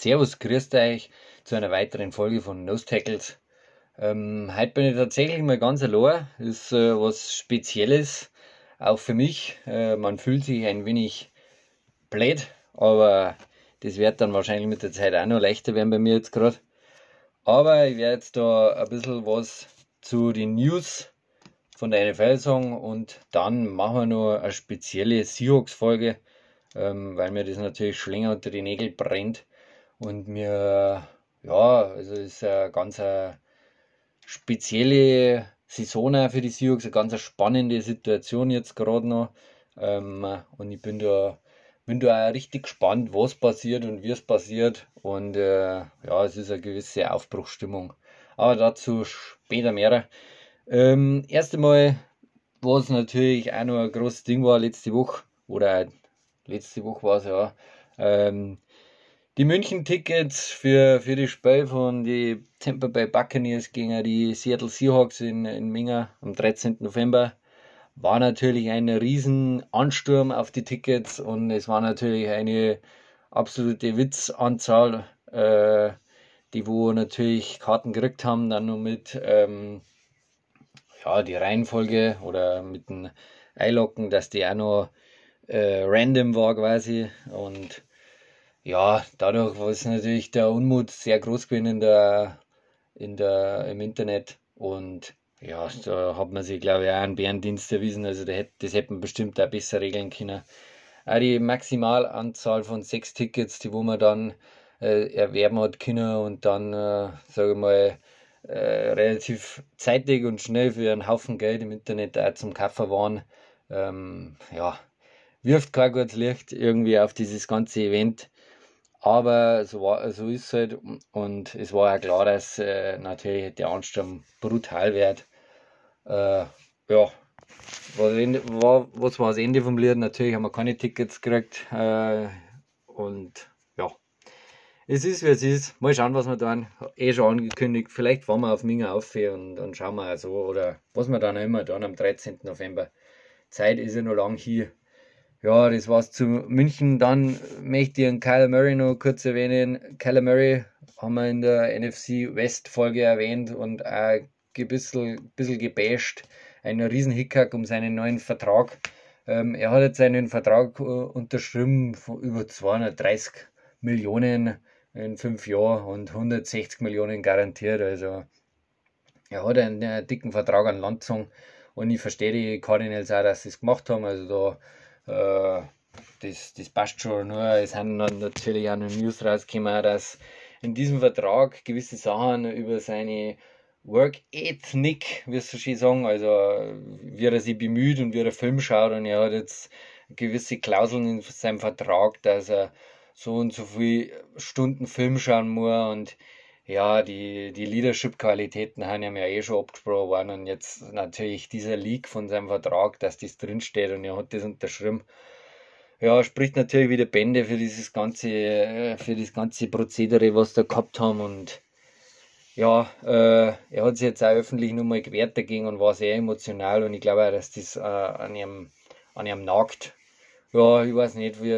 Servus, grüßt euch zu einer weiteren Folge von Nose Tackles. Ähm, heute bin ich tatsächlich mal ganz allein. Ist äh, was Spezielles, auch für mich. Äh, man fühlt sich ein wenig blöd, aber das wird dann wahrscheinlich mit der Zeit auch noch leichter werden bei mir jetzt gerade. Aber ich werde jetzt da ein bisschen was zu den News von der NFL sagen und dann machen wir noch eine spezielle Seahawks-Folge, ähm, weil mir das natürlich schon länger unter die Nägel brennt und mir, ja, also ist eine ganz eine spezielle Saison für die Seahawks, eine ganz spannende Situation jetzt gerade noch ähm, und ich bin da bin da auch richtig gespannt, was passiert und wie es passiert. Und äh, ja, es ist eine gewisse Aufbruchsstimmung. Aber dazu später mehr. Ähm, erst einmal, was natürlich auch noch ein großes Ding war letzte Woche, oder letzte Woche war es ja, ähm, die München-Tickets für, für die Spiel von die Tampa Bay Buccaneers gegen die Seattle Seahawks in, in Minga am 13. November war natürlich ein riesen Ansturm auf die Tickets und es war natürlich eine absolute Witzanzahl, äh, die wo natürlich Karten gekriegt haben, dann nur mit ähm, ja, die Reihenfolge oder mit dem Einlocken, dass die auch noch äh, random war quasi und ja, dadurch war natürlich der Unmut sehr groß gewesen in der, in der, im Internet und ja, da hat man sich, glaube ich, auch einen Bärendienst erwiesen. Also das hätte man bestimmt auch besser regeln können. Auch die Maximalanzahl von sechs Tickets, die wo man dann äh, erwerben hat können und dann, äh, sage ich mal, äh, relativ zeitig und schnell für einen Haufen Geld im Internet auch zum Kaufen waren, ähm, ja, wirft kein gutes Licht irgendwie auf dieses ganze Event. Aber so, war, so ist es halt. Und es war ja klar, dass äh, natürlich der Ansturm brutal wird. Äh, ja, war, was war das Ende vom Lied? Natürlich haben wir keine Tickets gekriegt. Äh, und ja, es ist wie es ist. Mal schauen, was wir dann eh schon angekündigt. Vielleicht fahren wir auf Minga auf und, und schauen wir so. Oder was wir dann immer dann am 13. November. Zeit ist ja noch lang hier. Ja, das war's zu München. Dann möchte ich einen Kyler Murray noch kurz erwähnen. Kyler Murray haben wir in der NFC West Folge erwähnt und ein bisschen, bisschen gebasht. Ein riesen Hickhack um seinen neuen Vertrag. Ähm, er hat jetzt einen Vertrag äh, unterschrieben von über 230 Millionen in fünf Jahren und 160 Millionen garantiert. Also er hat einen, einen dicken Vertrag an Land und ich verstehe die Cardinals auch, dass sie es gemacht haben. Also da äh, das, das passt schon. Nur es haben natürlich auch noch News rausgekommen, dass in diesem Vertrag gewisse Sachen über seine Work Ethnic, wirst du schon sagen, also wie er sich bemüht und wie er Film schaut und er hat jetzt gewisse Klauseln in seinem Vertrag, dass er so und so viele Stunden Film schauen muss und ja, die, die Leadership-Qualitäten haben ja eh schon abgesprochen worden und jetzt natürlich dieser Leak von seinem Vertrag, dass das drinsteht und er hat das unterschrieben. Ja, spricht natürlich wieder Bände für dieses ganze, äh, für das ganze Prozedere, was da gehabt haben und ja, äh, er hat sich jetzt auch öffentlich nochmal gewehrt dagegen und war sehr emotional und ich glaube auch, dass das äh, an, ihm, an ihm nagt. Ja, ich weiß nicht, wie,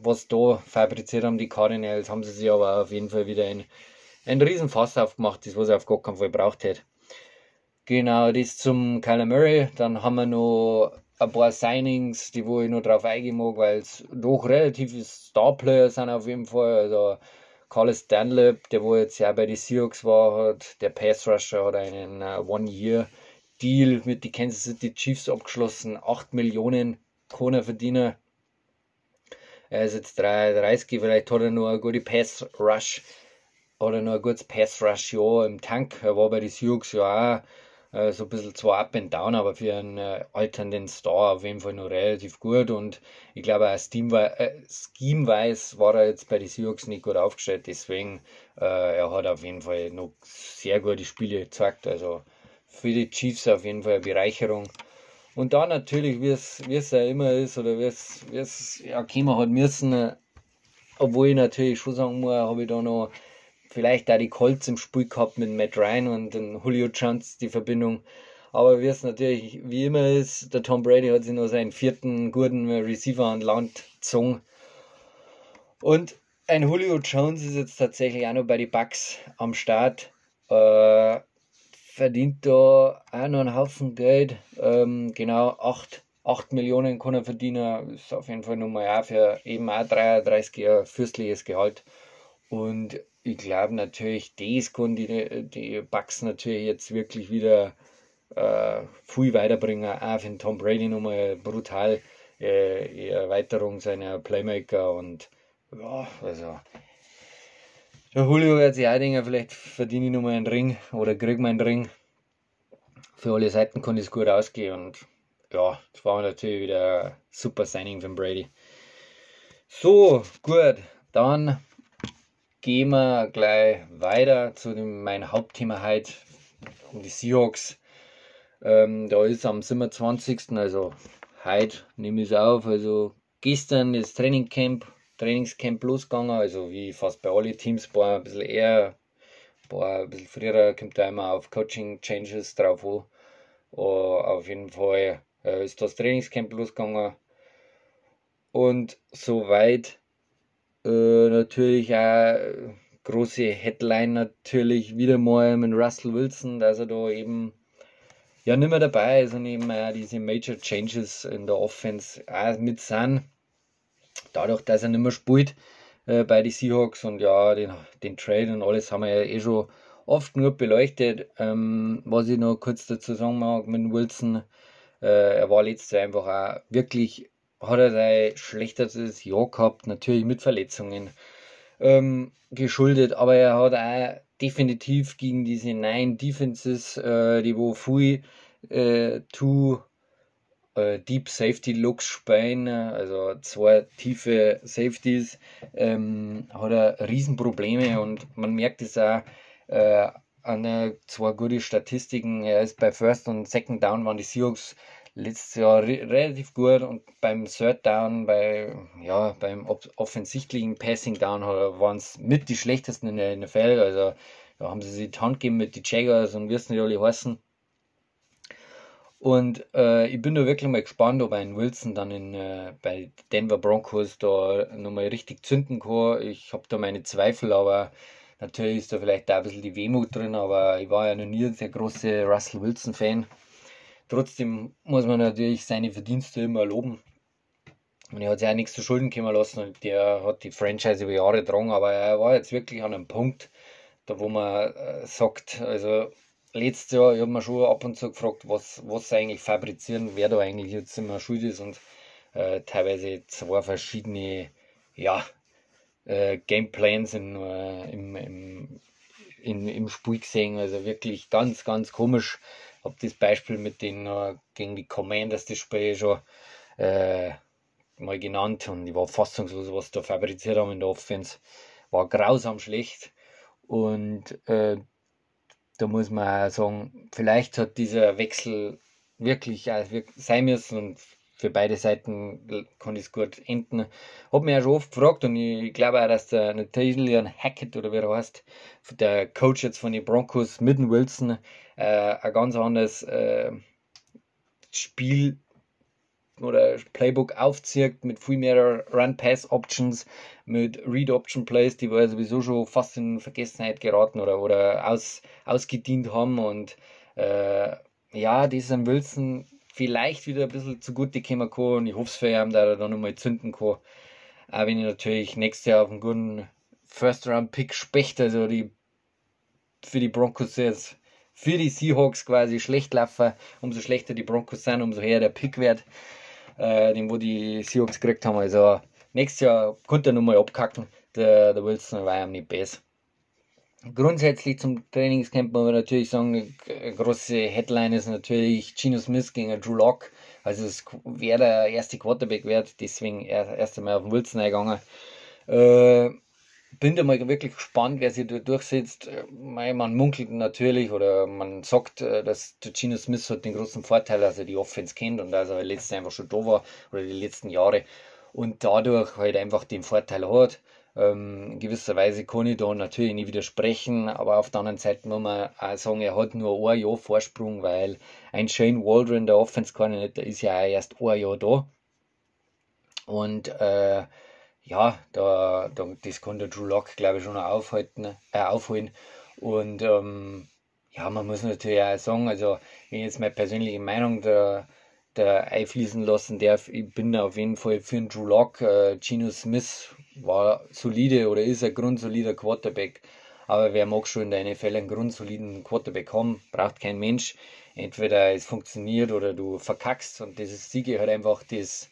was da fabriziert haben die Cardinals, haben sie sich aber auf jeden Fall wieder ein, ein Riesenfass aufgemacht, das was er auf gar keinen Fall braucht hätte. Genau, das zum Kyler Murray. Dann haben wir noch ein paar Signings, die wo ich noch drauf eingehen mag, weil es doch relativ Starplayer sind auf jeden Fall. Also Carlos Dunlap, der wo jetzt ja bei den Seahawks war, hat der Pass Rusher hat einen uh, One-Year-Deal mit den Kansas City Chiefs abgeschlossen. 8 Millionen Kroner Verdiener. Er ist jetzt 33, vielleicht hat er noch eine gute Pass Rush oder noch ein gutes Pass Rush ja im Tank. Er war bei den Seahawks ja auch äh, so ein bisschen zwar up and down, aber für einen äh, alternden Star auf jeden Fall noch relativ gut. Und ich glaube, auch Scheme-wise war er jetzt bei den Seahawks nicht gut aufgestellt. Deswegen, äh, er hat auf jeden Fall noch sehr gute Spiele gezeigt. Also für die Chiefs auf jeden Fall eine Bereicherung. Und da natürlich, wie es, ja immer ist, oder wie es, wie es ja, kommen hat müssen, äh, obwohl ich natürlich schon sagen muss, habe ich da noch vielleicht auch die Colts im Spiel gehabt mit Matt Ryan und den Julio Jones, die Verbindung. Aber wie es natürlich wie immer ist, der Tom Brady hat sich noch seinen vierten guten Receiver an Land gezogen. Und ein Julio Jones ist jetzt tatsächlich auch noch bei den Bucks am Start. Äh, verdient da auch noch einen Haufen Geld. Ähm, genau 8, 8 Millionen kann er verdienen. Ist auf jeden Fall nochmal auch für eben auch 33 Jahre fürstliches Gehalt. Und ich glaube natürlich, das kann die, die Bucks natürlich jetzt wirklich wieder äh, viel weiterbringen. Auch für Tom Brady nochmal brutal äh, Erweiterung seiner Playmaker und ja, also der Julio wird sich auch vielleicht verdiene ich nochmal einen Ring oder kriege mal einen Ring. Für alle Seiten kann es gut ausgehen und ja, das war natürlich wieder ein super Signing von Brady. So, gut, dann gehen wir gleich weiter zu dem, mein Hauptthema heute, um die Seahawks. Ähm, da ist am 27. also heute nehme ich es auf, also gestern das Trainingcamp Trainingscamp losgegangen, also wie fast bei allen Teams, war ein bisschen eher, war ein bisschen früher, kommt da immer auf Coaching Changes drauf an. Uh, auf jeden Fall äh, ist das Trainingscamp losgegangen und soweit äh, natürlich auch große Headline natürlich wieder mal mit Russell Wilson, dass er da eben ja nicht mehr dabei ist und eben auch diese Major Changes in der Offense auch mit sind dadurch, dass er nicht mehr spielt äh, bei den Seahawks und ja, den, den Trade und alles haben wir ja eh schon oft genug beleuchtet. Ähm, was ich noch kurz dazu sagen mag mit Wilson, äh, er war letztes Jahr einfach auch wirklich, hat er sein schlechteres Jahr gehabt, natürlich mit Verletzungen ähm, geschuldet, aber er hat auch definitiv gegen diese neuen Defenses, äh, die wo viel äh, to äh, Deep Safety Looks spielen, also zwei tiefe Safeties, ähm, hat er Riesenprobleme und man merkt es auch äh, an zwei gute Statistiken. Er ist bei First und Second Down waren die Seahawks letztes Jahr re relativ gut und beim Third Down, bei, ja, beim offensichtlichen Passing Down waren es mit die schlechtesten in der NFL. Also da haben sie sich die Hand gegeben mit den Jaggers und wirst nicht alle heißen. Und äh, ich bin da wirklich mal gespannt, ob ein Wilson dann in, äh, bei Denver Broncos da nochmal richtig zünden kann. Ich habe da meine Zweifel, aber natürlich ist da vielleicht auch ein bisschen die Wehmut drin, aber ich war ja noch nie ein sehr großer Russell Wilson-Fan. Trotzdem muss man natürlich seine Verdienste immer loben. Und er hat sich auch nichts zu Schulden kommen lassen und der hat die Franchise über Jahre getragen, aber er war jetzt wirklich an einem Punkt, da wo man äh, sagt, also letztes Jahr, ich habe mir schon ab und zu gefragt, was, was sie eigentlich fabrizieren, wer da eigentlich jetzt immer schuld ist und äh, teilweise zwei verschiedene ja, äh, Gameplans in, äh, im, im, in, im Spiel gesehen. Also wirklich ganz, ganz komisch. Habe das Beispiel mit den äh, gegen die Commanders das Spiel schon äh, mal genannt und ich war fassungslos, was da fabriziert haben in der Offense. War grausam schlecht. Und äh, da muss man auch sagen, vielleicht hat dieser Wechsel wirklich sein müssen und für beide Seiten kann es gut enden. Hab mich ja schon oft gefragt und ich glaube auch, dass der Nathaniel Hackett oder wie er heißt, der Coach jetzt von den Broncos mit dem Wilson, äh, ein ganz anderes äh, Spiel oder Playbook aufzieht mit viel mehr Run-Pass-Options, mit Read-Option-Plays, die wir sowieso schon fast in Vergessenheit geraten oder, oder aus, ausgedient haben. Und äh, ja, diesem Wilson vielleicht wieder ein bisschen zugute kommen kann und ich hoffe es für ihn, dass er dann nochmal zünden kann. Auch wenn ich natürlich nächstes Jahr auf einen guten First-Round-Pick spechte, also die, für die Broncos jetzt für die Seahawks quasi schlecht laufen, umso schlechter die Broncos sind, umso höher der Pick wird äh, den wo die Seahawks gekriegt haben. Also nächstes Jahr konnte er nochmal abkacken. Der, der Wilson war ja nicht besser. Grundsätzlich zum Trainingscamp muss man natürlich sagen, eine große Headline ist natürlich Gino Smith gegen Drew Lock. Also es wäre der erste Quarterback wert, deswegen erst einmal auf den Wilson eingegangen. Äh, bin da mal wirklich gespannt, wer sich da durchsetzt. Man munkelt natürlich oder man sagt, äh, dass Gino Smith hat den großen Vorteil, dass er die Offense kennt und dass er letztes einfach schon da war oder die letzten Jahre und dadurch halt einfach den Vorteil hat. Ähm, in gewisser Weise kann ich da natürlich nicht widersprechen, aber auf der anderen Seite muss man auch sagen, er hat nur ein Jahr Vorsprung, weil ein Shane Waldron, der Offense Coordinator, ist ja auch erst ein Jahr da. Und äh, ja, da, da, das kann der Drew Lock, glaube ich, schon aufhalten, äh, aufholen. Und ähm, ja, man muss natürlich auch sagen, also wenn ich jetzt meine persönliche Meinung da, da einfließen lassen darf, ich bin auf jeden Fall für einen Drew Lock. Äh, Geno Smith war solide oder ist ein grundsolider Quarterback. Aber wer mag schon in der NFL einen grundsoliden Quarterback haben, braucht kein Mensch. Entweder es funktioniert oder du verkackst. Und das Siege halt einfach das,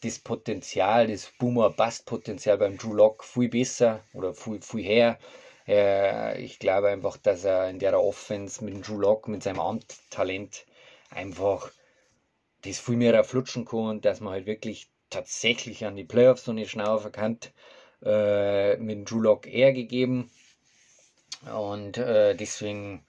das Potenzial, das Boomer-Bust-Potenzial beim Drew Lock viel besser oder viel, viel her. Äh, ich glaube einfach, dass er in der Offense mit dem Drew Lock, mit seinem Amttalent einfach das viel mehr erflutschen kann und dass man halt wirklich tatsächlich an die Playoffs so eine Schnauze verkannt. Äh, mit dem Drew Lock eher gegeben. Und äh, deswegen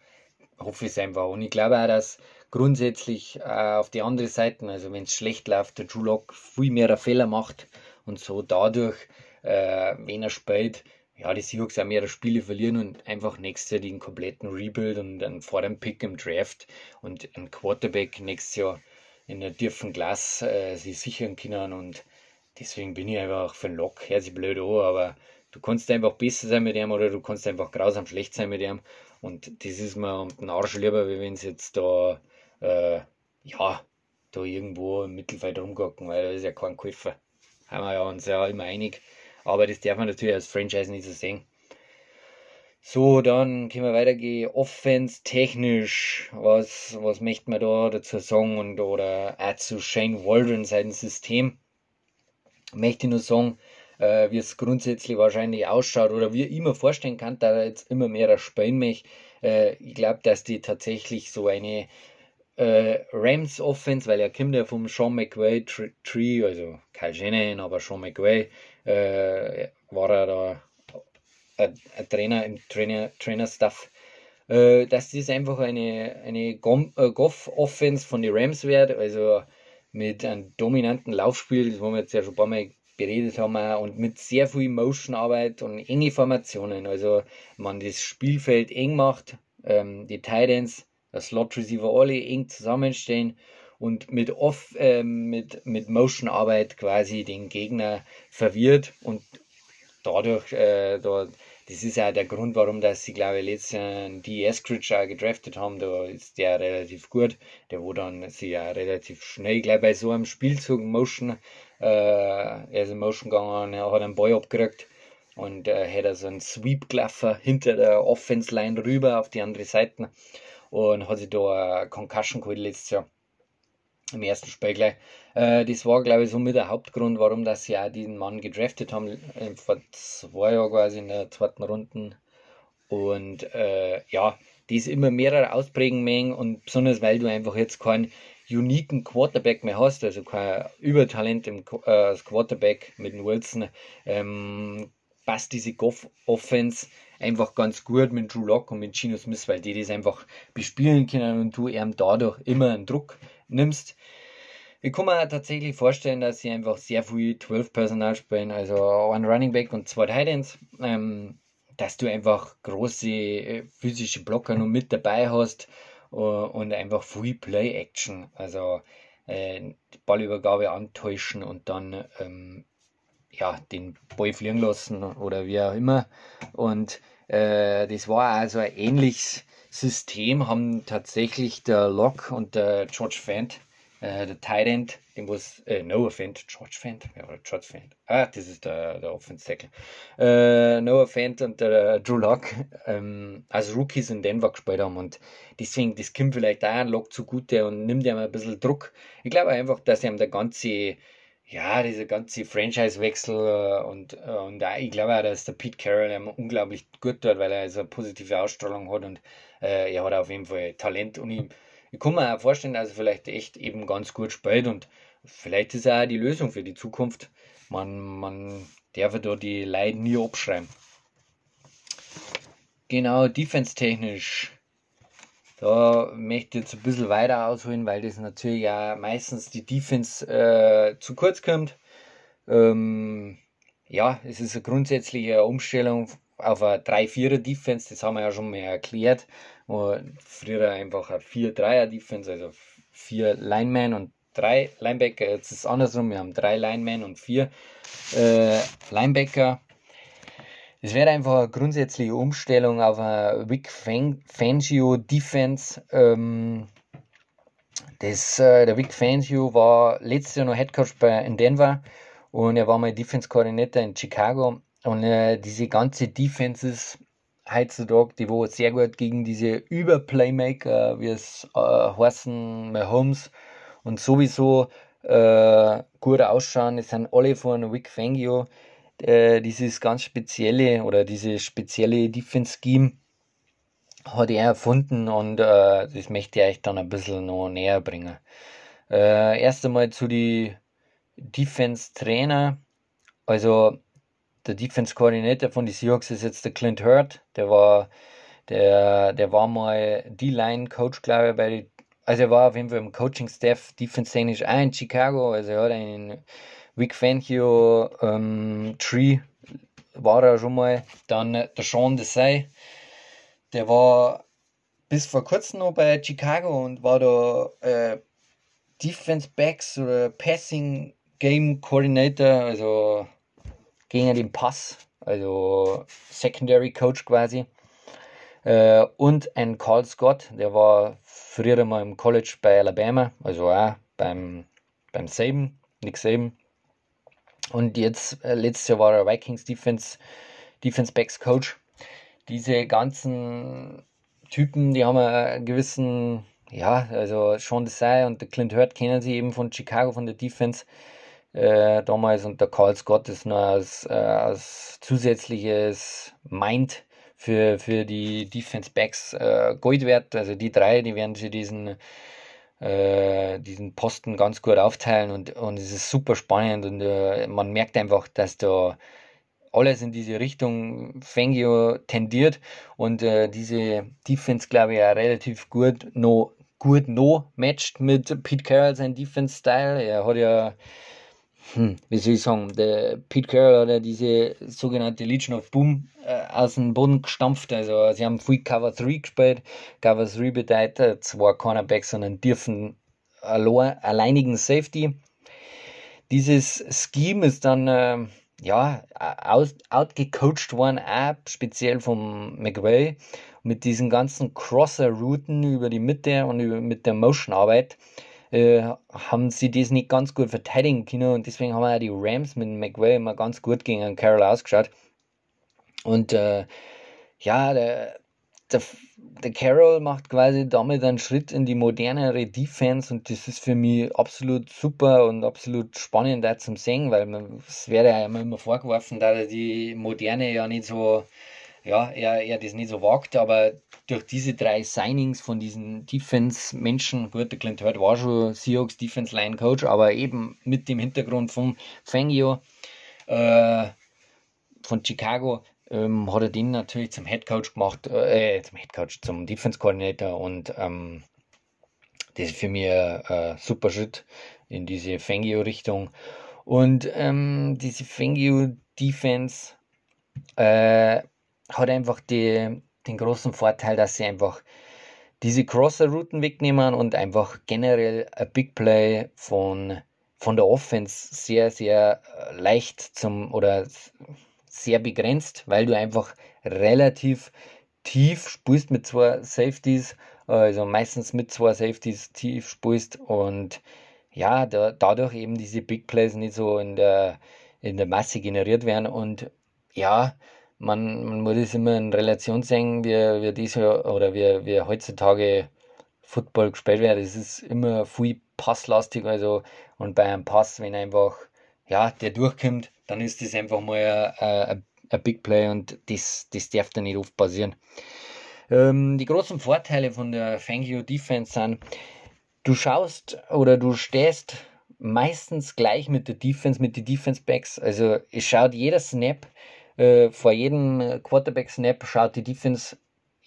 hoffe ich es einfach. Und ich glaube auch, dass grundsätzlich äh, auf die andere Seite, also wenn es schlecht läuft, der Drew Lock viel mehr Fehler macht und so dadurch, äh, wenn er spielt, ja, die Seahawks auch mehrere Spiele verlieren und einfach nächstes Jahr den kompletten Rebuild und einen vorderen Pick im Draft und ein Quarterback nächstes Jahr in der tiefen Glas äh, sich sichern können und deswegen bin ich einfach für einen Lock, hört sich blöd an, aber du kannst einfach besser sein mit ihm oder du kannst einfach grausam schlecht sein mit ihm und das ist mir den Arsch lieber, wie wenn es jetzt da äh, ja, da irgendwo im Mittelfeld rumgucken, weil das ist ja kein Käufer. Haben wir ja uns ja immer einig. Aber das darf man natürlich als Franchise nicht so sehen. So, dann können wir weitergehen. Offense technisch, was, was möchte man da dazu sagen? Und, oder auch zu Shane Waldron, sein System. Möchte ich nur sagen, äh, wie es grundsätzlich wahrscheinlich ausschaut oder wie ich mir vorstellen kann, da jetzt immer mehr spielen möchte. Äh, ich glaube, dass die tatsächlich so eine äh, Rams Offense, weil er kommt ja vom Sean McVay Tree, also Kyle Shanahan, aber Sean McVay, äh, war er da ein, Trainer im Trainer, Trainer-Staff, äh, dass das einfach eine, eine äh, Goff-Offense von den Rams wird, also mit einem dominanten Laufspiel, das wir jetzt ja schon ein paar Mal beredet haben, und mit sehr viel Motion-Arbeit und enge Formationen, also man das Spielfeld eng macht, ähm, die Titans Slot Receiver alle eng zusammenstehen und mit off äh, mit, mit Motion Arbeit quasi den Gegner verwirrt und dadurch äh, da, das ist ja der Grund, warum dass sie glaube ich letztes Jahr die Eskridge gedraftet haben, da ist der relativ gut, der wo dann sie ja relativ schnell gleich bei so einem Spielzug Motion äh, er ist in Motion gegangen, er hat einen Ball abgekriegt und äh, hat so einen Sweep gelaufen hinter der Offense Line rüber auf die andere Seite und hat sich da eine Concussion geholt letztes Jahr im ersten Spiel gleich. Äh, das war, glaube ich, so mit der Hauptgrund, warum dass sie auch diesen Mann gedraftet haben, äh, vor zwei Jahren quasi in der zweiten Runde. Und äh, ja, die ist immer mehrere ausprägen mengen und besonders weil du einfach jetzt keinen uniken Quarterback mehr hast, also kein Übertalent im äh, Quarterback mit Wilson, ähm, passt diese Goff-Offense einfach ganz gut mit Drew Lock und mit Gino Smith, weil die das einfach bespielen können und du ihm dadurch immer einen Druck nimmst. Ich kann mir tatsächlich vorstellen, dass sie einfach sehr viel 12 Personal spielen, also ein Running Back und zwei Titans, ähm, dass du einfach große äh, physische Blocker noch mit dabei hast uh, und einfach viel Play-Action, also äh, Ballübergabe antäuschen und dann ähm, ja, den Ball fliegen lassen oder wie auch immer. Und äh, das war also ein ähnliches System, haben tatsächlich der Locke und der George Fent, äh, der Tight End, dem was, äh, Noah Fent, George Fent, ja, oder George Fent, ah, das ist der, der Offense Tackle, äh, Noah Fent und der Drew Locke ähm, als Rookies in Denver gespielt haben und deswegen, das kommt vielleicht auch ein Lock zugute und nimmt ihm ein bisschen Druck. Ich glaube einfach, dass ihm der ganze ja, dieser ganze Franchise-Wechsel äh, und, äh, und ich glaube auch, dass der Pete Carroll unglaublich gut tut, weil er also eine positive Ausstrahlung hat und äh, er hat auf jeden Fall Talent und ich, ich kann mir auch vorstellen, dass er vielleicht echt eben ganz gut spielt und vielleicht ist er auch die Lösung für die Zukunft. Man, man darf da die Leute nie abschreiben. Genau, defense-technisch da möchte ich jetzt ein bisschen weiter ausholen, weil das natürlich ja meistens die Defense äh, zu kurz kommt. Ähm, ja, es ist eine grundsätzliche Umstellung auf eine 3-4er-Defense, das haben wir ja schon mal erklärt. Und früher einfach eine 4-3er-Defense, also vier Linemen und drei Linebacker, jetzt ist es andersrum, wir haben drei Linemen und vier äh, Linebacker. Es wäre einfach eine grundsätzliche Umstellung auf eine Vic Fangio Defense. Ähm, das, äh, der Vic Fangio war letztes Jahr noch Headcoach bei, in Denver und er war mal Defense Coordinator in Chicago. Und äh, diese ganze Defenses heutzutage, die wo sehr gut gegen diese Überplaymaker, wie es äh, heißen, Mahomes und sowieso äh, gut ausschauen. Es sind alle von Vic Fangio. Äh, dieses ganz spezielle oder diese spezielle Defense Scheme hat er erfunden und äh, das möchte ich euch dann ein bisschen noch näher bringen. Äh, erst einmal zu die Defense Trainer. Also der Defense Coordinator von den Seahawks ist jetzt der Clint Hurt. Der war, der, der war mal D-Line Coach, glaube ich, bei den, also er war auf jeden Fall im Coaching Staff Defense technisch auch in Chicago. Also er hat einen Vic Fangio ähm, Tree war er schon mal. Dann der Sean Desai, der war bis vor kurzem noch bei Chicago und war da äh, Defense Backs oder Passing Game Coordinator, also gegen den Pass, also Secondary Coach quasi. Äh, und ein Carl Scott, der war früher mal im College bei Alabama, also auch beim, beim Saban, Nick Saban. Und jetzt, äh, letztes Jahr war er Vikings Defense, Defense Backs Coach. Diese ganzen Typen, die haben einen gewissen, ja, also Sean Desai und der Clint Hurt kennen sie eben von Chicago, von der Defense äh, damals und der Carl Scott ist nur als, äh, als zusätzliches Mind für, für die Defense Backs äh, Gold wert. Also die drei, die werden sich diesen, äh, diesen Posten ganz gut aufteilen und, und es ist super spannend und äh, man merkt einfach, dass da alles in diese Richtung Fangio tendiert und äh, diese Defense, glaube ich, auch relativ gut noch gut no matcht mit Pete Carroll sein Defense Style. Er hat ja hm, wie soll ich sagen, der Pete Carroll ja diese sogenannte Legion of Boom äh, aus dem Boden gestampft. Also sie haben viel Cover 3 gespielt. Cover 3 bedeutet zwei Cornerbacks sondern dürfen allein, alleinigen Safety. Dieses Scheme ist dann äh, ja aus, outgecoacht worden, auch speziell vom McVay, mit diesen ganzen Crosser-Routen über die Mitte und über, mit der Motion-Arbeit äh, haben sie das nicht ganz gut verteidigen können und deswegen haben auch die Rams mit McVay immer ganz gut gegen Carroll ausgeschaut. Und äh, ja, der, der, der Carroll macht quasi damit einen Schritt in die modernere Defense und das ist für mich absolut super und absolut spannend da zum Sehen, weil es wäre ja immer vorgeworfen, dass er die moderne ja nicht so ja, er, er das nicht so wagt, aber durch diese drei Signings von diesen Defense-Menschen, gut, der Clint Hurt war schon Seahawks Defense-Line-Coach, aber eben mit dem Hintergrund von Fangio äh, von Chicago ähm, hat er den natürlich zum Head Coach gemacht, äh, zum Head Coach, zum Defense Coordinator und ähm, das ist für mich ein, ein super Schritt in diese Fangio-Richtung. Und ähm, diese Fangio-Defense äh, hat einfach die, den großen Vorteil, dass sie einfach diese Crosser-Routen wegnehmen und einfach generell ein Big Play von, von der Offense sehr, sehr äh, leicht zum oder sehr begrenzt, weil du einfach relativ tief spielst mit zwei Safeties, also meistens mit zwei Safeties tief spielst und ja, da, dadurch eben diese Big Plays nicht so in der, in der Masse generiert werden und ja, man, man muss es immer in Relation sehen, wie, wie diese oder wie, wie heutzutage Football gespielt wird. Es ist immer viel passlastig, also und bei einem Pass, wenn einfach ja, der durchkommt, dann ist das einfach mal ein, ein Big Play und das, das darf dann nicht oft passieren. Ähm, die großen Vorteile von der Thank You Defense sind, du schaust oder du stehst meistens gleich mit der Defense, mit den Defense Backs. Also es schaut jeder Snap äh, vor jedem äh, Quarterback-Snap schaut die Defense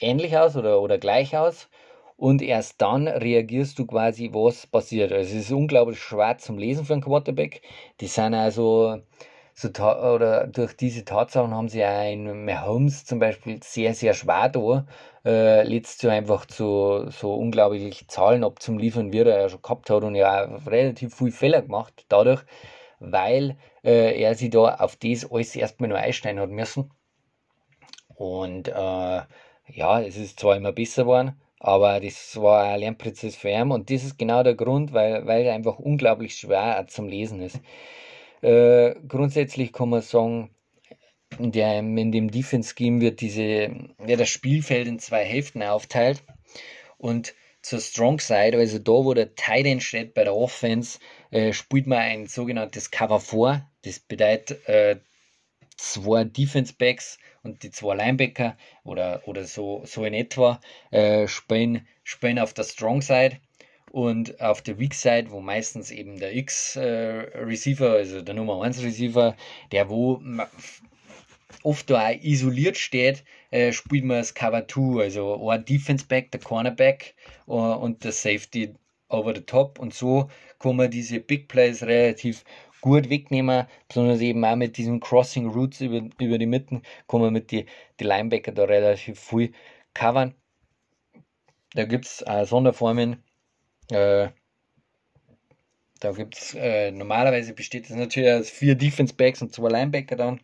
ähnlich aus oder, oder gleich aus und erst dann reagierst du quasi, was passiert. Also es ist unglaublich schwer zum Lesen für einen Quarterback. Die sind also so oder durch diese Tatsachen haben sie auch in Mahomes zum Beispiel sehr, sehr schwer da, äh, letztes Jahr einfach zu so unglaublich Zahlen abzuliefern, wie er ja schon gehabt hat und ja auch relativ viel Fehler gemacht dadurch, weil äh, er sich da auf das alles erstmal nur einsteigen hat müssen. Und äh, ja, es ist zwar immer besser geworden, aber das war ein Lernprozess für ihn und das ist genau der Grund, weil, weil er einfach unglaublich schwer zum Lesen ist. Äh, grundsätzlich kann man sagen, in, der, in dem Defense Scheme wird, wird das Spielfeld in zwei Hälften aufteilt und zur Strong Side, also da, wo der Tight End steht bei der Offense, äh, spielt man ein sogenanntes Cover 4. Das bedeutet äh, zwei Defense Backs und die zwei Linebacker oder, oder so, so in etwa äh, spielen, spielen auf der Strong Side und auf der Weak Side, wo meistens eben der X-Receiver, äh, also der Nummer 1 Receiver, der wo oft auch isoliert steht, äh, spielt man das Cover 2, also ein Defense Back, der Cornerback uh, und der Safety over the top und so kann man diese Big Plays relativ gut wegnehmen, besonders eben auch mit diesen Crossing Routes über, über die Mitten, kann man mit die, die Linebacker da relativ viel covern. Da gibt es äh, Sonderformen. Äh, da gibt es äh, normalerweise besteht das natürlich aus vier Defense Backs und zwei Linebacker dann.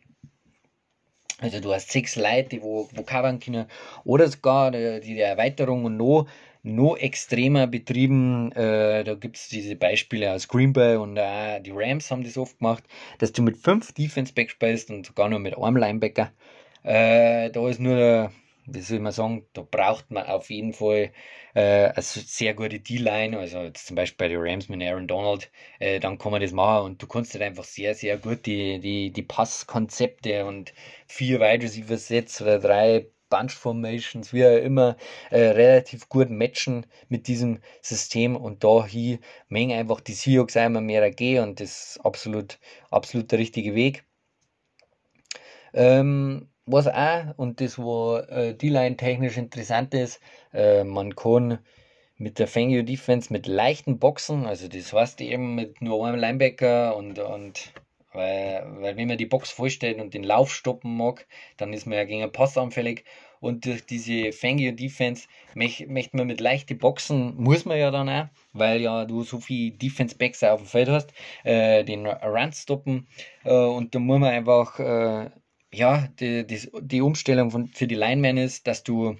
Also du hast sechs Leute, die wo, wo covern können. Oder sogar die, die Erweiterung und noch noch extremer betrieben. Äh, da gibt es diese Beispiele aus Green Bay und äh, die Rams haben das oft gemacht, dass du mit fünf Defense Back spielst und sogar nur mit einem Linebacker. Äh, da ist nur wie soll man sagen, da braucht man auf jeden Fall äh, eine sehr gute D-Line, also jetzt zum Beispiel bei den Rams mit Aaron Donald, äh, dann kann man das machen und du kannst halt einfach sehr, sehr gut die, die, die Passkonzepte und vier Wide Receiver Sets oder drei Bunch Formations, wie auch immer, äh, relativ gut matchen mit diesem System und da hier mengen einfach die Seahawks einmal mehr gehen und das ist absolut, absolut der richtige Weg. Ähm, was auch, und das war äh, D-Line technisch interessant ist, äh, man kann mit der Fangio Defense mit leichten Boxen, also das heißt eben mit nur einem Linebacker und, und weil, weil wenn man die Box vollstellt und den Lauf stoppen mag, dann ist man ja gegen einen Pass anfällig. Und durch diese Fangio Defense möchte man mit leichten Boxen, muss man ja dann auch, weil ja du so viel Defense Backs auf dem Feld hast, äh, den Run stoppen. Äh, und da muss man einfach, äh, ja, die, die, die Umstellung von, für die Linemen ist, dass du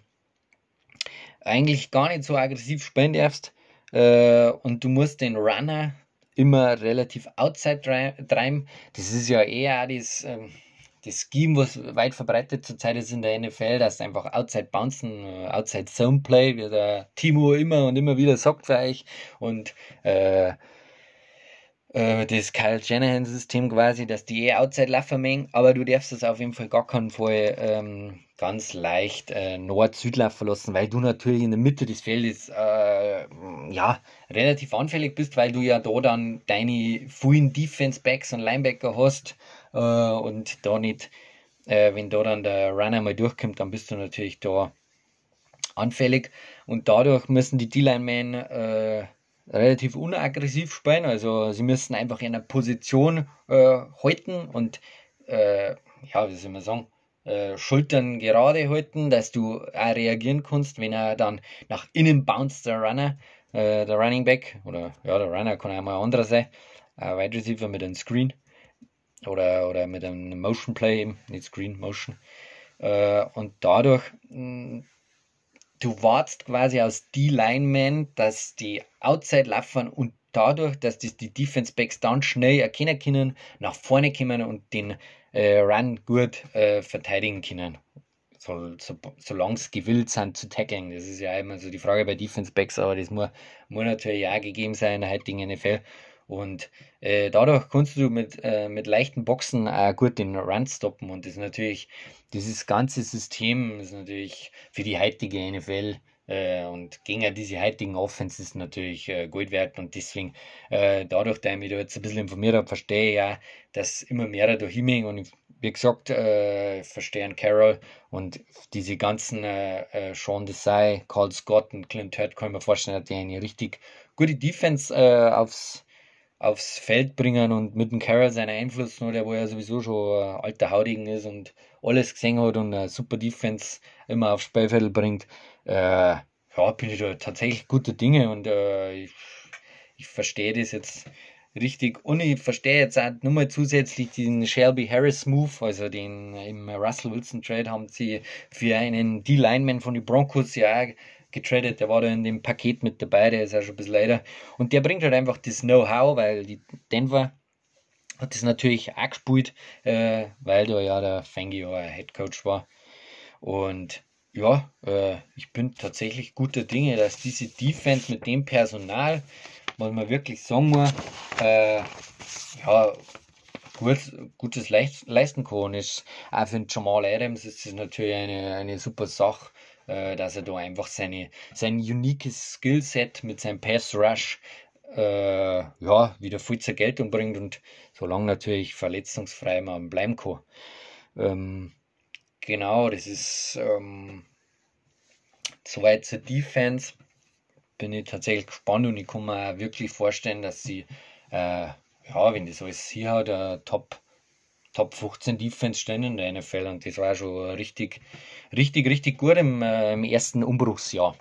eigentlich gar nicht so aggressiv spielen darfst. Äh, und du musst den Runner immer relativ outside treiben. Das ist ja eher das, ähm, das Scheme, was weit verbreitet zurzeit ist in der NFL, dass einfach outside bouncen, äh, outside zone play, wie der Timo immer und immer wieder sagt für euch. Und äh, äh, das Kyle Shanahan System quasi, dass die eh outside laufen mengen, aber du darfst es auf jeden Fall gar keinen Fall ähm, ganz leicht äh, Nord-Süd laufen lassen, weil du natürlich in der Mitte des Feldes äh, ja, relativ anfällig bist, weil du ja da dann deine vielen Defense-Backs und Linebacker hast äh, und da nicht, äh, wenn da dann der Runner mal durchkommt, dann bist du natürlich da anfällig. Und dadurch müssen die D-Line-Men relativ unaggressiv spielen. Also sie müssen einfach in einer Position äh, halten und äh, ja, wie soll man sagen, äh, Schultern gerade halten, dass du auch reagieren kannst, wenn er dann nach innen bounced, der Runner, äh, der Running Back, oder ja, der Runner kann auch mal ein anderer sein, ein Wide Receiver mit einem Screen oder, oder mit einem Motion Play eben, nicht Screen, Motion. Äh, und dadurch mh, du wartest quasi aus die Linemen, dass die Outside laufen und dadurch, dass das die Defense Backs dann schnell erkennen können, nach vorne kommen und den äh, Run gut äh, verteidigen können. So, so, solange es gewillt sind zu tackeln. Das ist ja immer so die Frage bei Defense Backs, aber das muss, muss natürlich auch gegeben sein in der heutigen NFL. Und äh, dadurch kannst du mit, äh, mit leichten Boxen auch gut den Run stoppen. Und das ist natürlich, dieses ganze System ist natürlich für die heutige NFL äh, und gegen diese heutigen Offenses natürlich äh, Gold wert. Und deswegen, äh, dadurch, dass ich mich da jetzt ein bisschen informiert habe, verstehe ich ja, dass immer mehr da hinhängen. Und wie gesagt, äh, verstehen Carroll und diese ganzen äh, äh, Sean Desai, Carl Scott und Clint Hurt, kann ich mir vorstellen, dass die eine richtig gute Defense aufs aufs Feld bringen und mit dem Carroll seinen Einfluss noch, der wo ja sowieso schon ein alter Haudegen ist und alles gesehen hat und eine super Defense immer aufs Spielfeld bringt, äh, ja, bin ich da tatsächlich gute Dinge und äh, ich, ich verstehe das jetzt richtig. Und ich verstehe jetzt auch nochmal zusätzlich den Shelby Harris Move, also den im Russell Wilson Trade haben sie für einen D-Lineman von den Broncos ja getradet. Der war da in dem Paket mit dabei, der ist auch schon ein bisschen leider. Und der bringt halt einfach das Know-how, weil die Denver hat das natürlich auch gespielt, äh, weil da ja der Fangio Head Coach war. Und ja, äh, ich bin tatsächlich guter Dinge, dass diese Defense mit dem Personal, was man wirklich sagen muss, äh, ja, gut, gutes leisten kann. Ist, auch für Jamal Adams ist es natürlich eine, eine super Sache, äh, dass er da einfach seine, sein uniques Skillset mit seinem Pass Rush äh, ja, wieder viel zur Geltung bringt und solange natürlich verletzungsfrei man bleiben kann. Ähm, Genau, das ist ähm, soweit zur Defense. Bin ich tatsächlich gespannt und ich kann mir wirklich vorstellen, dass sie, äh, ja, wenn das alles hier hat, Top, Top 15 Defense stehen in der NFL und das war schon richtig, richtig, richtig gut im, äh, im ersten Umbruchsjahr.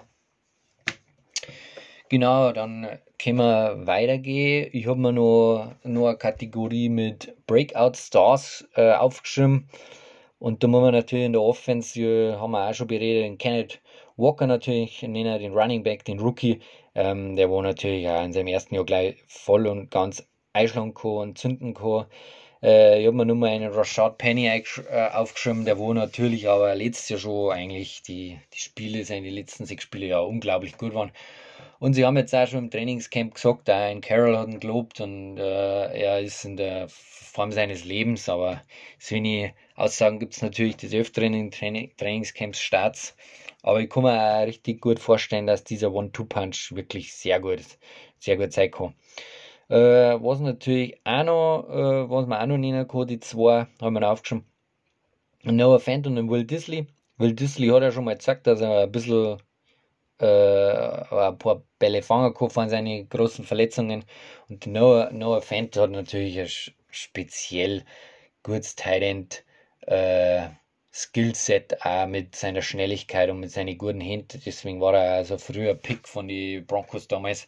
Genau, dann können wir weitergehen. Ich habe mir noch, eine Kategorie mit Breakout Stars äh, aufgeschrieben. Und da muss man natürlich in der Offense, haben wir auch schon beredet, den Kenneth Walker natürlich nennen, den Running Back, den Rookie, ähm, der wo natürlich auch in seinem ersten Jahr gleich voll und ganz einschlagen kann und zünden kann. Äh, ich habe mir nur mal einen Rashad Penny äh, aufgeschrieben, der wo natürlich aber letztes Jahr schon eigentlich die, die Spiele, seine letzten sechs Spiele ja unglaublich gut waren. Und sie haben jetzt auch schon im Trainingscamp gesagt, ein Carroll hat ihn gelobt und äh, er ist in der Form seines Lebens, aber so wenig Aussagen gibt es natürlich des Öfteren in Training, Trainingscamps Starts. Aber ich kann mir auch richtig gut vorstellen, dass dieser One-Two-Punch wirklich sehr gut sehr gut sein kann. Äh, was natürlich auch noch, äh, was man auch noch nennen kann, die zwei haben wir aufgeschrieben. Noah Fent und Will Disley. Will Disley hat ja schon mal gesagt, dass er ein bisschen äh, ein paar Bälle fangen kann von seinen großen Verletzungen. Und Noah, Noah Fent hat natürlich ein speziell gutes Talent, äh, Skillset auch mit seiner Schnelligkeit und mit seinen guten Händen. Deswegen war er also früher Pick von den Broncos damals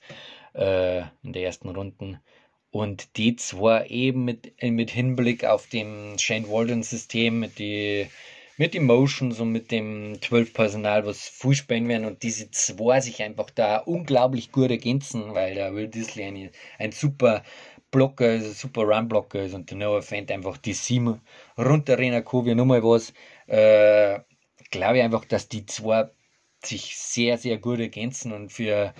äh, in der ersten Runden. Und die zwei eben mit, mit Hinblick auf dem Shane Walden System, mit die mit den Motions und mit dem 12 Personal, was viel spielen werden und diese zwei sich einfach da unglaublich gut ergänzen, weil der Will Disley ein, ein super Blocker ist, ein super Run-Blocker ist und der Noah Fent einfach die sieben kann, wie nochmal was. Äh, glaube ich einfach, dass die zwei sich sehr, sehr gut ergänzen und für,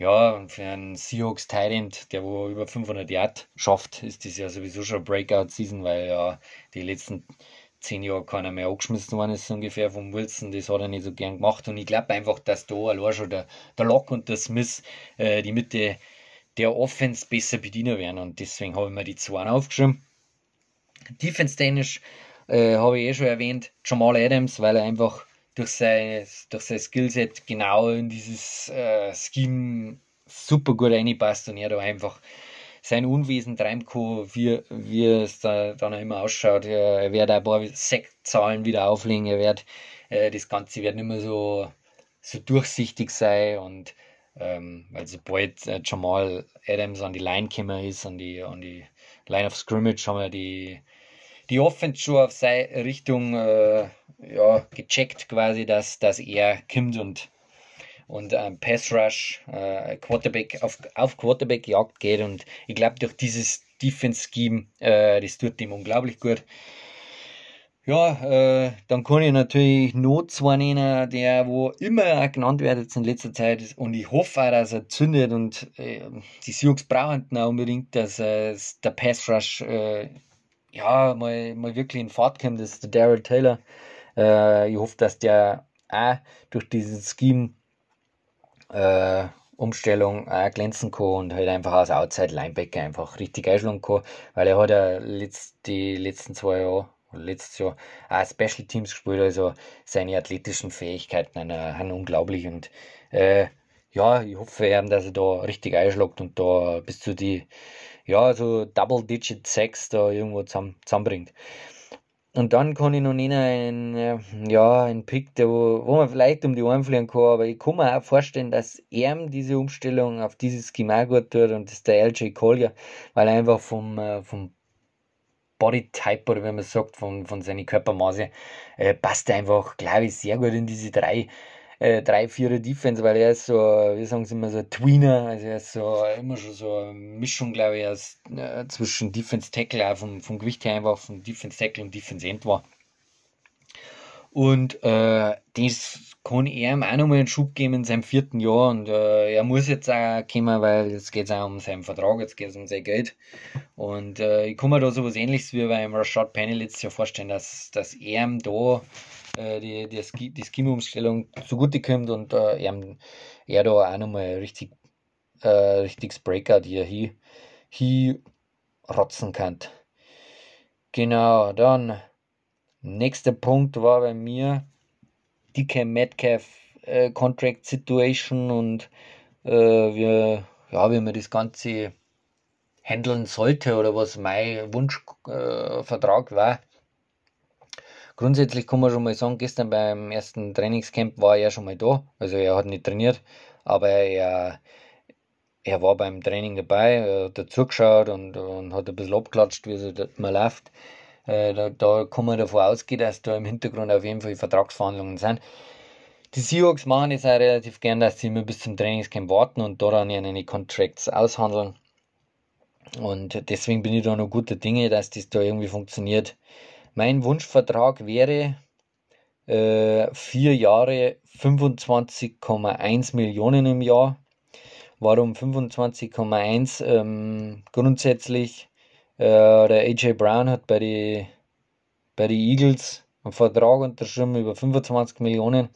ja, für einen Seahawks Tyrant, der wo über 500 Yard schafft, ist das ja sowieso schon Breakout-Season, weil ja die letzten zehn Jahre keiner mehr angeschmissen worden ist, ungefähr vom Wilson. Das hat er nicht so gern gemacht. Und ich glaube einfach, dass da allein schon der, der Lock und der Smith äh, die Mitte der Offense besser bedienen werden. Und deswegen habe ich mir die zwei aufgeschrieben. Defense-technisch äh, habe ich eh schon erwähnt, Jamal Adams, weil er einfach durch sein, durch sein Skillset genau in dieses äh, Scheme super gut reinpasst und er da einfach sein Unwesen treiben kann, wie, wie es da dann immer ausschaut. Er wird ein paar Sektzahlen wieder auflegen, er wird, äh, das Ganze wird nicht mehr so, so durchsichtig sein und ähm, weil sobald äh, Jamal Adams an die Line gekommen ist, an die, an die Line of Scrimmage, haben wir die, die Offense schon auf seine Richtung äh, ja, gecheckt, quasi, dass, dass er kommt und, und ähm, Pass Rush, äh, Quarterback auf, auf Quarterback Jagd geht. Und ich glaube, durch dieses Defense Scheme, äh, das tut ihm unglaublich gut. Ja, äh, dann kann ich natürlich noch zwei nennen, der wo immer genannt wird jetzt in letzter Zeit und ich hoffe auch, dass er zündet und äh, die Sioux brauchen auch unbedingt, dass äh, der Pass Rush äh, ja, mal, mal wirklich in Fahrt kommt, ist der Daryl Taylor. Äh, ich hoffe, dass der auch durch dieses Scheme äh, auch glänzen kann und halt einfach als Outside Linebacker einfach richtig einschlagen kann, weil er hat ja letzt, die letzten zwei Jahre letztes Jahr auch Special Teams gespielt, also seine athletischen Fähigkeiten sind unglaublich und äh, ja, ich hoffe eben, dass er da richtig einschlägt und da bis zu die ja, so Double-Digit Sex da irgendwo zusammen, zusammenbringt. Und dann kann ich noch nennen einen, ja, einen Pick, der, wo, wo man vielleicht um die Ohren fliegen kann, aber ich kann mir auch vorstellen, dass er diese Umstellung auf dieses Schema gut tut und das ist der LJ Collier, weil er einfach vom, äh, vom Bodytype oder wie man sagt, von, von seinen Körpermaße, äh, passt er einfach, glaube ich, sehr gut in diese drei äh, 3-4er Defense, weil er ist so, wie sagen sie immer, so Tweener, also er ist so immer schon so eine Mischung, glaube ich, aus, äh, zwischen Defense Tackle, auch vom, vom Gewicht her einfach von Defense Tackle und Defense End war. Und äh, das kann er ihm auch nochmal einen Schub geben in seinem vierten Jahr. Und äh, er muss jetzt auch kommen, weil jetzt geht es auch um seinen Vertrag, jetzt geht es um sein Geld. Und äh, ich kann mir da so was ähnliches wie beim Rashad Penny letztes Jahr vorstellen, dass, dass er ihm da äh, die, die, die Scheme-Umstellung zugute kommt und äh, er, er da auch nochmal richtig, äh, richtiges Breakout hier hier, hier rotzen kann. Genau, dann nächster Punkt war bei mir dicke Metcalf äh, Contract Situation und äh, wir, ja, wie man das Ganze handeln sollte oder was mein Wunschvertrag äh, war. Grundsätzlich kann man schon mal sagen, gestern beim ersten Trainingscamp war er schon mal da. Also er hat nicht trainiert, aber er, er war beim Training dabei, er hat dazugeschaut und, und hat ein bisschen abgeklatscht, wie es mal läuft. Äh, da, da kann man davon ausgehen, dass da im Hintergrund auf jeden Fall Vertragsverhandlungen sind. Die Seahawks machen es auch relativ gern, dass sie immer bis zum Trainingscamp warten und daran ihre Contracts aushandeln. Und deswegen bin ich da noch guter Dinge, dass das da irgendwie funktioniert. Mein Wunschvertrag wäre äh, vier Jahre 25,1 Millionen im Jahr. Warum 25,1? Ähm, grundsätzlich, äh, der AJ Brown hat bei den bei die Eagles einen Vertrag unterschrieben über 25 Millionen,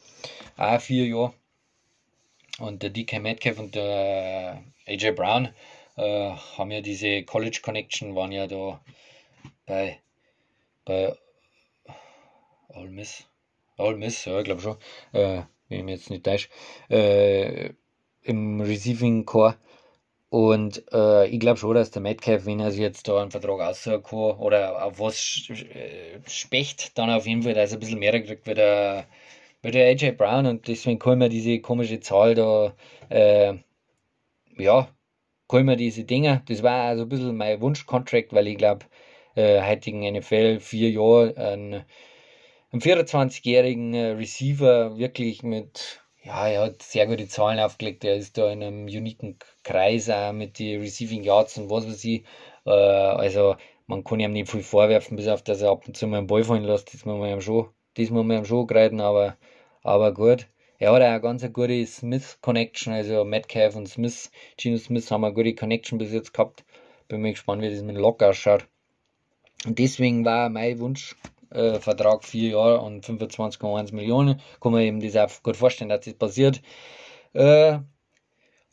auch vier Jahre. Und der DK Metcalf und der AJ Brown äh, haben ja diese College Connection, waren ja da bei bei All Miss, All Miss, ja, ich glaube schon, äh, wenn ich mich jetzt nicht täusche, äh, im Receiving Core. Und äh, ich glaube schon, dass der Metcalf, wenn er sich jetzt da einen Vertrag aussuchen oder auf was äh, specht, dann auf jeden Fall, dass er ein bisschen mehr kriegt wie der, wie der AJ Brown. Und deswegen kann man diese komische Zahl da, äh, ja, kann man diese Dinge. Das war also ein bisschen mein Wunschkontrakt, weil ich glaube, äh, heutigen NFL vier Jahre einen, einen 24-jährigen äh, Receiver wirklich mit, ja, er hat sehr gute Zahlen aufgelegt. Er ist da in einem uniken Kreis auch mit den Receiving Yards und was weiß ich. Äh, also man kann ihm nicht viel vorwerfen, bis auf dass er ab und zu mal einen Ball fallen lässt. Das muss man ihm schon, das muss man ihm schon greiten, aber, aber gut. Er hat auch eine ganz gute Smith-Connection, also Metcalf und Smith, Gino Smith haben eine gute Connection bis jetzt gehabt. Bin mir gespannt, wie das mit Lock ausschaut. Und deswegen war mein Wunschvertrag äh, vier Jahre und 25,1 Millionen. Kann man eben das auch gut vorstellen, dass das passiert. Äh,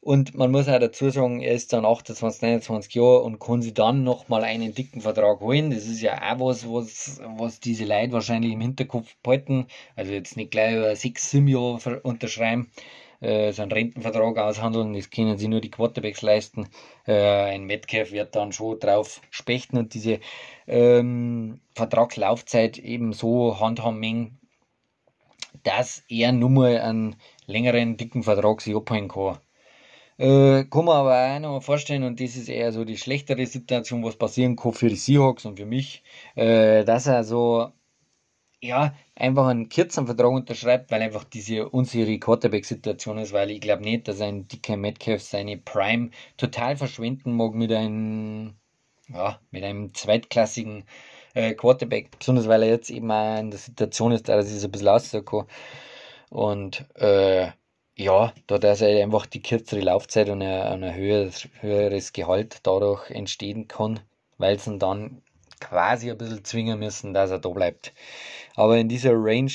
und man muss auch dazu sagen, er ist dann 28, 29 Jahre und kann sich dann nochmal einen dicken Vertrag holen. Das ist ja auch was, was, was diese Leute wahrscheinlich im Hinterkopf behalten. Also jetzt nicht gleich über 6, 7 Jahre unterschreiben, äh, so einen Rentenvertrag aushandeln. Das können sich nur die Quarterbacks leisten. Äh, ein Metcalf wird dann schon drauf spechten und diese ähm, Vertragslaufzeit eben so handhaben, dass er nur mal einen längeren, dicken Vertrag sich abholen kann. Äh, kann man aber auch noch vorstellen, und das ist eher so die schlechtere Situation, was passieren kann für die Seahawks und für mich, äh, dass er so ja, einfach einen kürzeren Vertrag unterschreibt, weil einfach diese unsere Quarterback-Situation ist, weil ich glaube nicht, dass ein dicker Metcalf seine Prime total verschwenden mag mit einem, ja, mit einem zweitklassigen äh, Quarterback, besonders weil er jetzt eben auch in der Situation ist, dass er sich ein bisschen kann. Und äh, ja, da dass er einfach die kürzere Laufzeit und ein, ein höheres, höheres Gehalt dadurch entstehen kann, weil es dann quasi ein bisschen zwingen müssen, dass er da bleibt. Aber in dieser Range,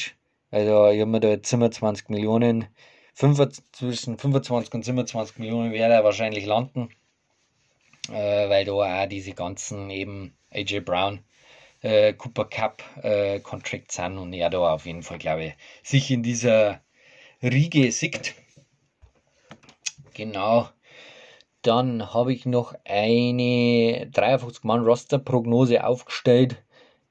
also ich habe mir da jetzt 27 Millionen, 25, zwischen 25 und 27 Millionen werde er wahrscheinlich landen, äh, weil da auch diese ganzen eben AJ Brown, äh, Cooper Cup äh, Contracts sind und er da auf jeden Fall, glaube ich, sich in dieser Riege sieht. Genau. Dann habe ich noch eine 53-Mann-Roster-Prognose aufgestellt.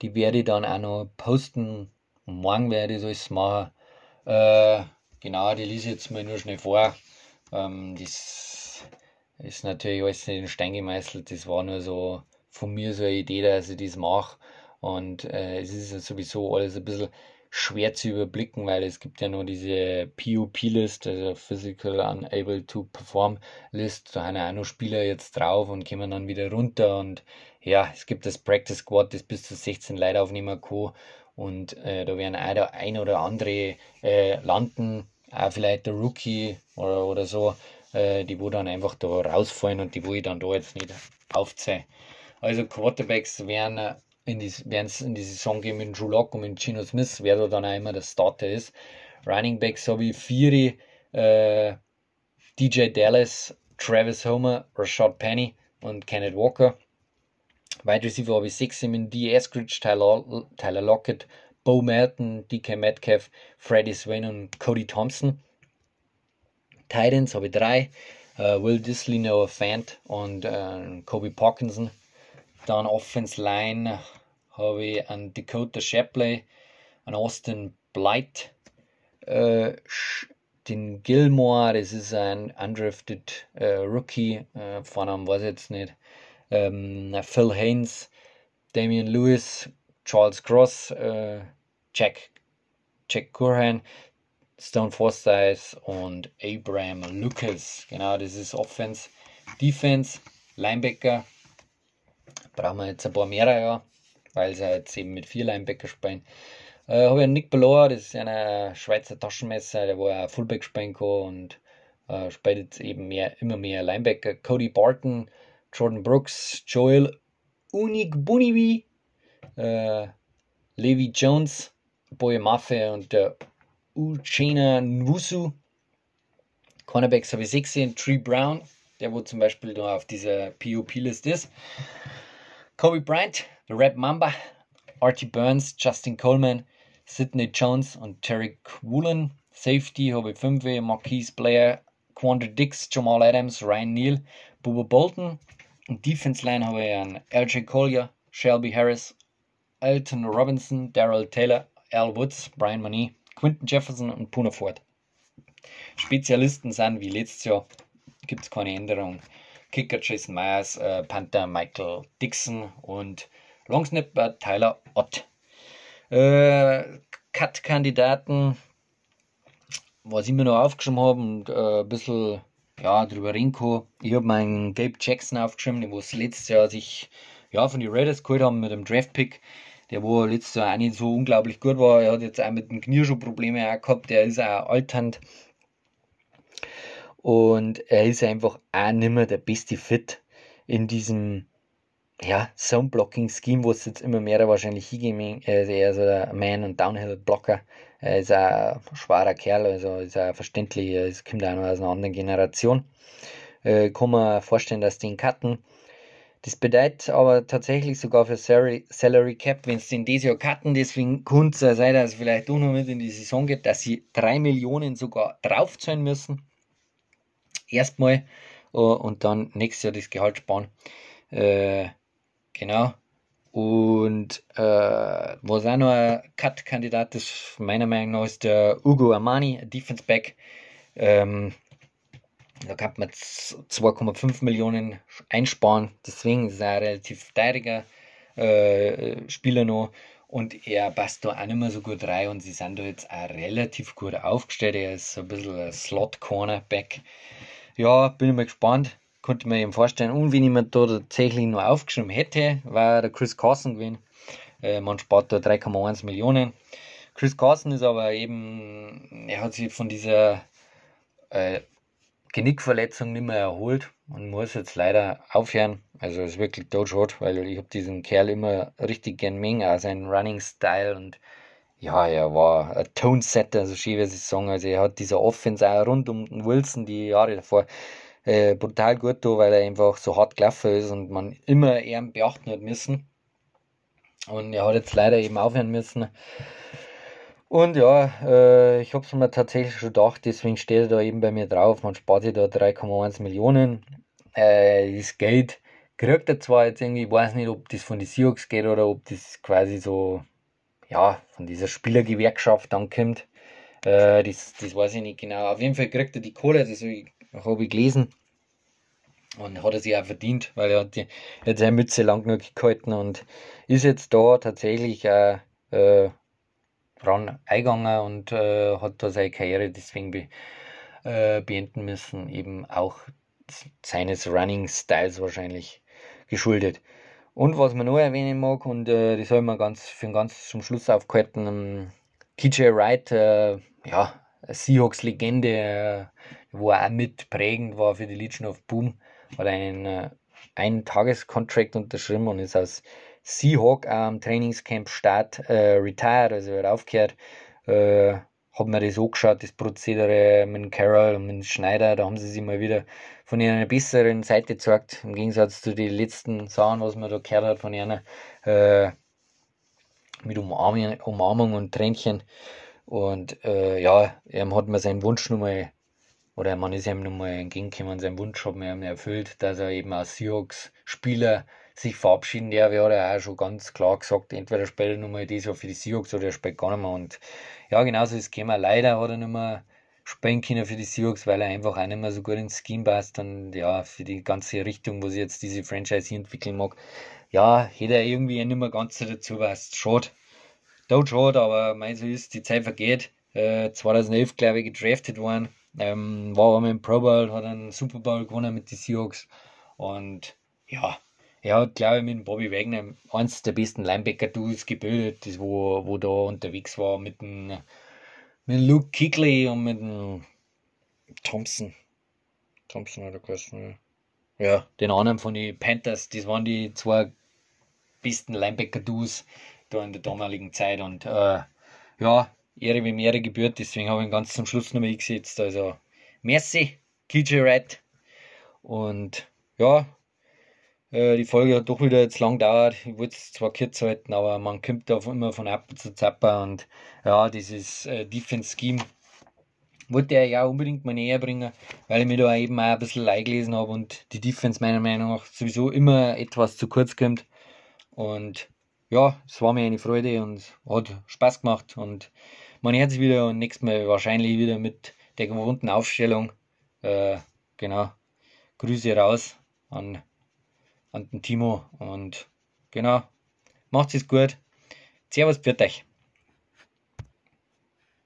Die werde ich dann auch noch posten. Morgen werde ich das machen. Äh, genau, die lese ich jetzt mal nur schnell vor. Ähm, das ist natürlich alles nicht in Stein gemeißelt. Das war nur so von mir so eine Idee, dass ich das mache. Und äh, es ist sowieso alles ein bisschen schwer zu überblicken, weil es gibt ja nur diese POP-List, also Physical Unable to Perform List. Da haben ja auch noch Spieler jetzt drauf und kommen dann wieder runter. Und ja, es gibt das Practice Squad, das bis zu 16 Leute aufnehmen kann. Und äh, da werden auch der ein oder andere äh, landen, auch vielleicht der Rookie oder, oder so, äh, die wo dann einfach da rausfallen und die wo ich dann da jetzt nicht aufzähle. Also Quarterbacks werden in die, es in die Saison gehen mit Drew Lock und mit Gino Smith, wer da dann auch immer der Starter ist. Running Backs habe ich vier, äh, DJ Dallas, Travis Homer, Rashad Penny und Kenneth Walker. Wide Receiver habe ich sechs mit D. Eskridge, Tyler, Tyler Lockett, Bo Melton, DK Metcalf, Freddie Swain und Cody Thompson. Titans habe ich drei. Uh, Will Disley, Noah Fant und uh, Kobe Parkinson. Dann Offense Line habe ich einen Dakota Shapley, einen Austin Blight, äh, den Gilmore, das ist ein undrafted Rookie, äh, von weiß ich jetzt nicht, ähm, Phil Haynes, Damian Lewis, Charles Cross, Jack, Jack Curhan, Stone Forsyth und Abraham Lucas. Genau, das ist Offense. Defense, Linebacker, brauchen wir jetzt ein paar mehr, ja weil sie jetzt eben mit vier Linebacker spielen. Äh, habe ich einen Nick Baloa, das ist ein Schweizer Taschenmesser, der war Fullback spielen kann und äh, spielt jetzt eben mehr, immer mehr Linebacker. Cody Barton, Jordan Brooks, Joel Unik Bunivi, äh, Levi Jones, Boye Maffe und der Uchena Nwusu. Cornerbacks habe ich sechs gesehen, Tree Brown, der wo zum Beispiel da auf dieser POP-List ist. Kobe Bryant, The Red Mamba, Artie Burns, Justin Coleman, Sidney Jones und Terry Woolen. Safety habe ich 5 Marquise Blair, Quandre Dix, Jamal Adams, Ryan Neal, Bubba Bolton. Und Defense Line habe ich einen LJ Collier, Shelby Harris, Elton Robinson, Daryl Taylor, Al Woods, Brian Money, Quinton Jefferson und Puna Ford. Spezialisten sind wie letztes Jahr, gibt es keine Änderung. Kicker Jason Myers, äh, Panther Michael Dixon und Longsnapper Tyler Ott. Äh, Cut-Kandidaten, was ich mir noch aufgeschrieben habe und äh, ein bisschen ja, drüber reden kann. Ich habe meinen Gabe Jackson aufgeschrieben, den was letztes Jahr sich ja, von den Raiders geholt haben mit dem Draft-Pick. Der wo letztes Jahr auch nicht so unglaublich gut war. Er hat jetzt auch mit dem Knie schon Probleme gehabt. Der ist auch alternd. Und er ist einfach auch nicht mehr der beste Fit in diesem ja, Zone-Blocking-Scheme, wo es jetzt immer mehr wahrscheinlich hingehen, er ist eher so der Man- und Downhill-Blocker. Er ist ein schwerer Kerl, also ist auch verständlich, es kommt auch noch aus einer anderen Generation. Äh, kann man vorstellen, dass die ihn cutten. Das bedeutet aber tatsächlich sogar für Salary Cap, wenn sie den dieses Jahr cutten, deswegen könnte es sein, dass es vielleicht auch noch mit in die Saison geht, dass sie 3 Millionen sogar draufzahlen müssen. Erstmal uh, und dann nächstes Jahr das Gehalt sparen. Äh, Genau. Und äh, was auch noch ein Cut-Kandidat ist, meiner Meinung nach, ist der Ugo Armani, Defense Back. Ähm, da kann man 2,5 Millionen einsparen. Deswegen ist er ein relativ teuriger äh, Spieler noch. Und er passt da auch nicht mehr so gut rein. Und sie sind da jetzt auch relativ gut aufgestellt. Er ist so ein bisschen ein Slot-Cornerback. Ja, bin ich mal gespannt konnte mir eben vorstellen, und wenn ich mir da tatsächlich nur aufgeschrieben hätte, war der Chris Carson gewesen. Äh, man spart da 3,1 Millionen. Chris Carson ist aber eben, er hat sich von dieser äh, Genickverletzung nicht mehr erholt und muss jetzt leider aufhören. Also ist wirklich totschot, weil ich habe diesen Kerl immer richtig gern mengen, auch seinen Running Style und ja, er war ein Tonesetter, so schön wie ich sagen. Also er hat diese Offense auch rund um Wilson die Jahre davor äh, brutal gut da, weil er einfach so hart gelaufen ist und man immer eher beachten hat müssen. Und er hat jetzt leider eben aufhören müssen. Und ja, äh, ich habe es mir tatsächlich schon gedacht, deswegen steht er da eben bei mir drauf. Man spart sich da 3,1 Millionen. äh, das Geld kriegt er zwar jetzt irgendwie, ich weiß nicht, ob das von den Seahawks geht oder ob das quasi so, ja, von dieser Spielergewerkschaft dann kommt. Äh, das, das weiß ich nicht genau. Auf jeden Fall kriegt er die Kohle, das habe ich gelesen. Und hat er sich auch verdient, weil er hat, die, hat seine Mütze lang genug gehalten und ist jetzt da tatsächlich auch äh, dran eingegangen und äh, hat da seine Karriere deswegen be, äh, beenden müssen, eben auch seines Running Styles wahrscheinlich geschuldet. Und was man noch erwähnen mag, und äh, das habe ich mir ganz, für ganz zum Schluss aufgehalten, ähm, KJ Wright, äh, ja, Seahawks-Legende, äh, wo er auch mit prägend war für die Legion of Boom, hat einen, äh, einen Tagescontract unterschrieben und ist als Seahawk am Trainingscamp Start äh, retired, also er hat aufgehört. Äh, hat mir das angeschaut, das Prozedere mit Carroll und mit Schneider, da haben sie sich mal wieder von einer besseren Seite gezeigt, im Gegensatz zu den letzten Sachen, was man da gehört hat von ihnen, äh, mit Umarmung, Umarmung und Tränchen. Und äh, ja, er hat mir seinen Wunsch nochmal, oder man ist ihm nochmal entgegengekommen, sein Wunsch hat mir erfüllt, dass er eben als Seahawks-Spieler sich verabschieden darf. Er hat ja auch schon ganz klar gesagt, entweder spielt er nochmal dieses Jahr für die Seahawks oder er spielt gar nicht mehr. Und ja, genauso ist es. Leider hat er nicht mehr spielen können für die Seahawks, weil er einfach auch nicht mehr so gut ins Scheme passt und ja, für die ganze Richtung, wo sich jetzt diese Franchise hier entwickeln mag, ja, hätte er irgendwie nicht mehr ganz dazu passt. Schade. Tut schade, aber mein so ist, die Zeit vergeht. Äh, 2011, glaube ich, gedraftet worden. Ähm, war einmal im Pro Bowl, hat einen Super Bowl gewonnen mit den Seahawks und ja, er hat, glaube ich, mit Bobby Wagner eins der besten Linebacker-Duels gebildet, das wo, wo da unterwegs war mit dem mit Luke Kickley und mit dem Thompson. Thompson oder was? Ja, den anderen von den Panthers. Das waren die zwei besten Linebacker-Duos da in der damaligen Zeit. Und äh, ja, Ehre wie Ehre gebührt, deswegen habe ich ihn ganz zum Schluss nochmal gesetzt. Also, merci, KJ Wright. Und ja, die Folge hat doch wieder jetzt lang gedauert. Ich wollte es zwar kurz halten, aber man kommt da immer von Apple zu Zapper und ja, dieses äh, Defense Scheme wollte er ja unbedingt mal näher bringen, weil ich mir da eben auch ein bisschen eingelesen habe und die Defense meiner Meinung nach sowieso immer etwas zu kurz kommt. Und ja, es war mir eine Freude und hat Spaß gemacht und man hört sich wieder und nächstes Mal wahrscheinlich wieder mit der gewohnten Aufstellung. Äh, genau. Grüße raus an an den Timo. Und genau, macht es gut. Servus, für euch.